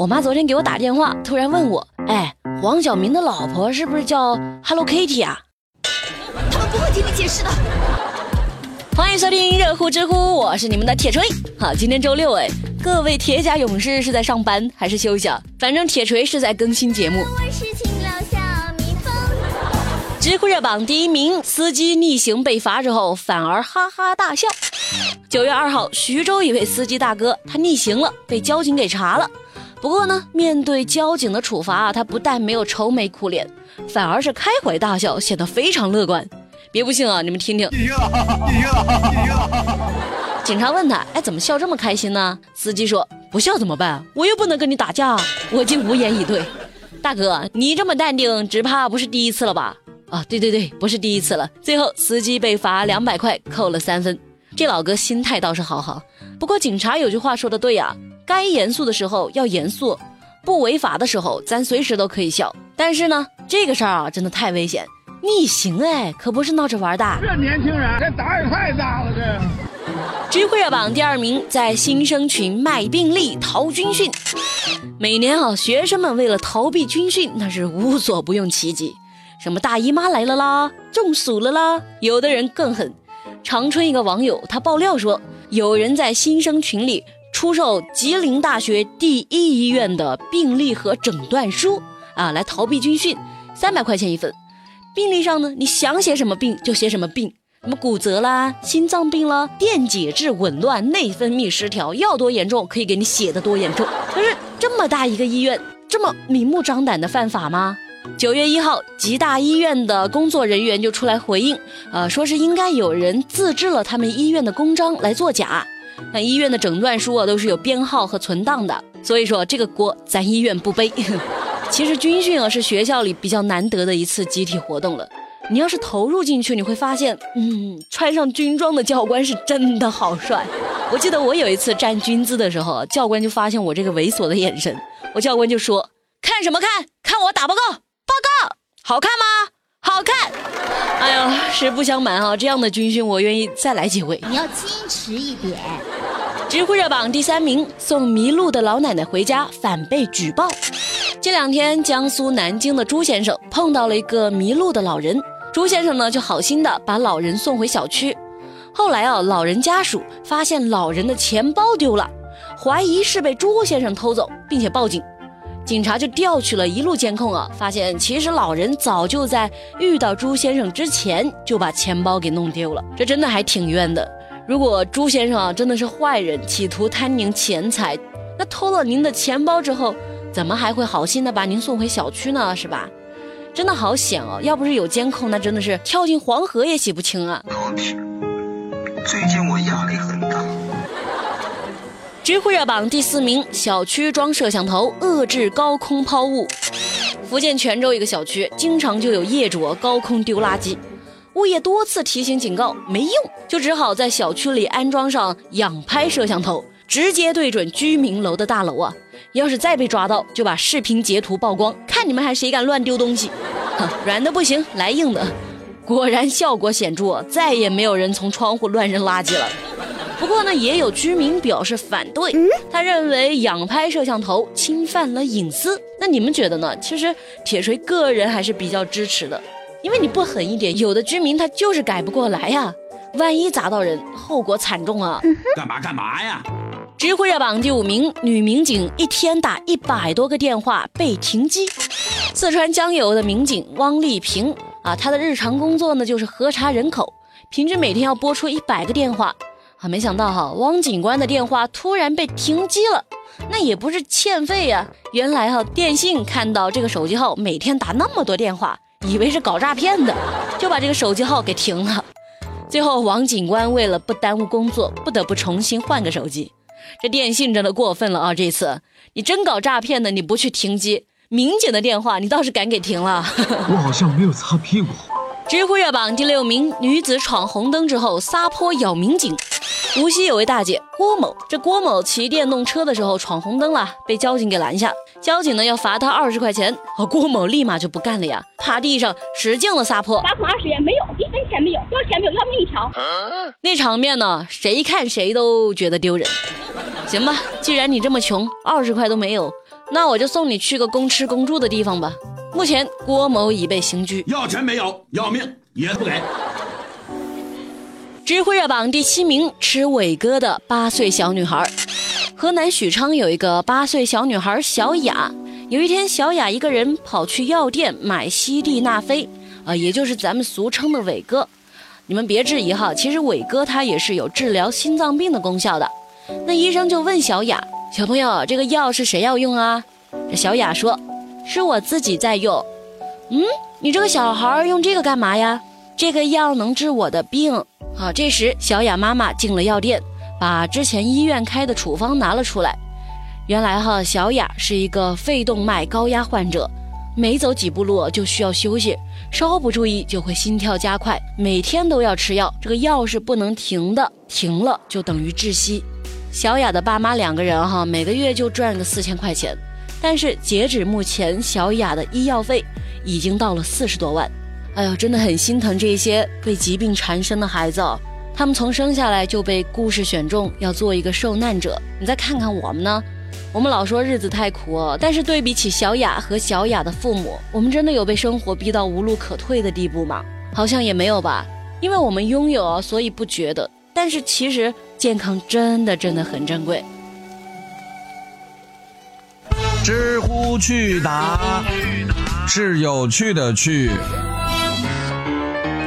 我妈昨天给我打电话，突然问我：“哎，黄晓明的老婆是不是叫 Hello Kitty 啊？”他们不会听你解释的。欢迎收听热乎知乎，我是你们的铁锤。好，今天周六哎，各位铁甲勇士是在上班还是休息啊？反正铁锤是在更新节目。知乎热榜第一名，司机逆行被罚之后反而哈哈大笑。九月二号，徐州一位司机大哥他逆行了，被交警给查了。不过呢，面对交警的处罚，他不但没有愁眉苦脸，反而是开怀大笑，显得非常乐观。别不信啊，你们听听。警察问他：“哎，怎么笑这么开心呢？”司机说：“不笑怎么办？我又不能跟你打架。”我竟无言以对。大哥，你这么淡定，只怕不是第一次了吧？啊，对对对，不是第一次了。最后，司机被罚两百块，扣了三分。这老哥心态倒是好好。不过，警察有句话说的对呀。该严肃的时候要严肃，不违法的时候咱随时都可以笑。但是呢，这个事儿啊，真的太危险，逆行哎，可不是闹着玩的。这年轻人这胆也太大了，这。知乎热榜第二名，在新生群卖病历逃军训。每年啊，学生们为了逃避军训，那是无所不用其极，什么大姨妈来了啦，中暑了啦，有的人更狠。长春一个网友他爆料说，有人在新生群里。出售吉林大学第一医院的病历和诊断书啊，来逃避军训，三百块钱一份。病历上呢，你想写什么病就写什么病，什么骨折啦、心脏病啦、电解质紊乱、内分泌失调，要多严重可以给你写的多严重。可是这么大一个医院，这么明目张胆的犯法吗？九月一号，吉大医院的工作人员就出来回应，呃，说是应该有人自制了他们医院的公章来作假。那医院的诊断书啊，都是有编号和存档的，所以说这个锅咱医院不背。其实军训啊是学校里比较难得的一次集体活动了，你要是投入进去，你会发现，嗯，穿上军装的教官是真的好帅。我记得我有一次站军姿的时候，教官就发现我这个猥琐的眼神，我教官就说：“看什么看？看我打报告，报告好看吗？好看。”哎呀，实不相瞒啊，这样的军训我愿意再来几回。你要矜持一点。知乎热榜第三名，送迷路的老奶奶回家反被举报。这两天，江苏南京的朱先生碰到了一个迷路的老人，朱先生呢就好心的把老人送回小区。后来啊，老人家属发现老人的钱包丢了，怀疑是被朱先生偷走，并且报警。警察就调取了一路监控啊，发现其实老人早就在遇到朱先生之前就把钱包给弄丢了，这真的还挺冤的。如果朱先生啊真的是坏人，企图贪您钱财，那偷了您的钱包之后，怎么还会好心的把您送回小区呢？是吧？真的好险哦！要不是有监控，那真的是跳进黄河也洗不清啊。老铁，最近我压力很大。知乎热榜第四名，小区装摄像头遏制高空抛物。福建泉州一个小区，经常就有业主高空丢垃圾。物业多次提醒警告没用，就只好在小区里安装上仰拍摄像头，直接对准居民楼的大楼啊！要是再被抓到，就把视频截图曝光，看你们还谁敢乱丢东西！哼，软的不行，来硬的！果然效果显著，再也没有人从窗户乱扔垃圾了。不过呢，也有居民表示反对，他认为仰拍摄像头侵犯了隐私。那你们觉得呢？其实铁锤个人还是比较支持的。因为你不狠一点，有的居民他就是改不过来呀，万一砸到人，后果惨重啊！干嘛干嘛呀？知乎热榜第五名，女民警一天打一百多个电话被停机。四川江油的民警汪丽萍啊，她的日常工作呢就是核查人口，平均每天要拨出一百个电话啊。没想到哈，汪警官的电话突然被停机了，那也不是欠费呀，原来哈电信看到这个手机号每天打那么多电话。以为是搞诈骗的，就把这个手机号给停了。最后，王警官为了不耽误工作，不得不重新换个手机。这电信真的过分了啊！这次你真搞诈骗的，你不去停机，民警的电话你倒是敢给停了。我好像没有擦屁股。知乎热榜第六名，女子闯红灯之后撒泼咬民警。无锡有位大姐郭某，这郭某骑电动车的时候闯红灯了，被交警给拦下。交警呢要罚他二十块钱，啊，郭某立马就不干了呀，趴地上使劲的撒泼。罚款二十元没有，一分钱没有，要钱没有，要命一条。那场面呢，谁看谁都觉得丢人。行吧，既然你这么穷，二十块都没有，那我就送你去个公吃公住的地方吧。目前郭某已被刑拘，要钱没有，要命也不给。知乎热榜第七名，吃伟哥的八岁小女孩。河南许昌有一个八岁小女孩小雅，有一天小雅一个人跑去药店买西地那非，啊，也就是咱们俗称的伟哥。你们别质疑哈，其实伟哥他也是有治疗心脏病的功效的。那医生就问小雅：“小朋友，这个药是谁要用啊？”这小雅说：“是我自己在用。”嗯，你这个小孩用这个干嘛呀？这个药能治我的病。好，这时小雅妈妈进了药店，把之前医院开的处方拿了出来。原来哈，小雅是一个肺动脉高压患者，每走几步路就需要休息，稍不注意就会心跳加快，每天都要吃药，这个药是不能停的，停了就等于窒息。小雅的爸妈两个人哈，每个月就赚个四千块钱，但是截止目前，小雅的医药费已经到了四十多万。哎呦，真的很心疼这些被疾病缠身的孩子，他们从生下来就被故事选中要做一个受难者。你再看看我们呢？我们老说日子太苦，但是对比起小雅和小雅的父母，我们真的有被生活逼到无路可退的地步吗？好像也没有吧，因为我们拥有，所以不觉得。但是其实健康真的真的很珍贵。知乎趣答是有趣的趣。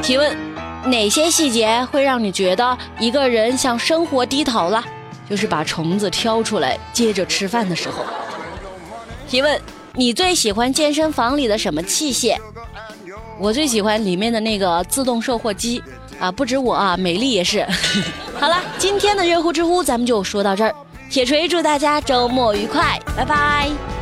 提问：哪些细节会让你觉得一个人向生活低头了？就是把虫子挑出来接着吃饭的时候。提问：你最喜欢健身房里的什么器械？我最喜欢里面的那个自动售货机啊！不止我啊，美丽也是。好了，今天的热乎知乎咱们就说到这儿。铁锤祝大家周末愉快，拜拜。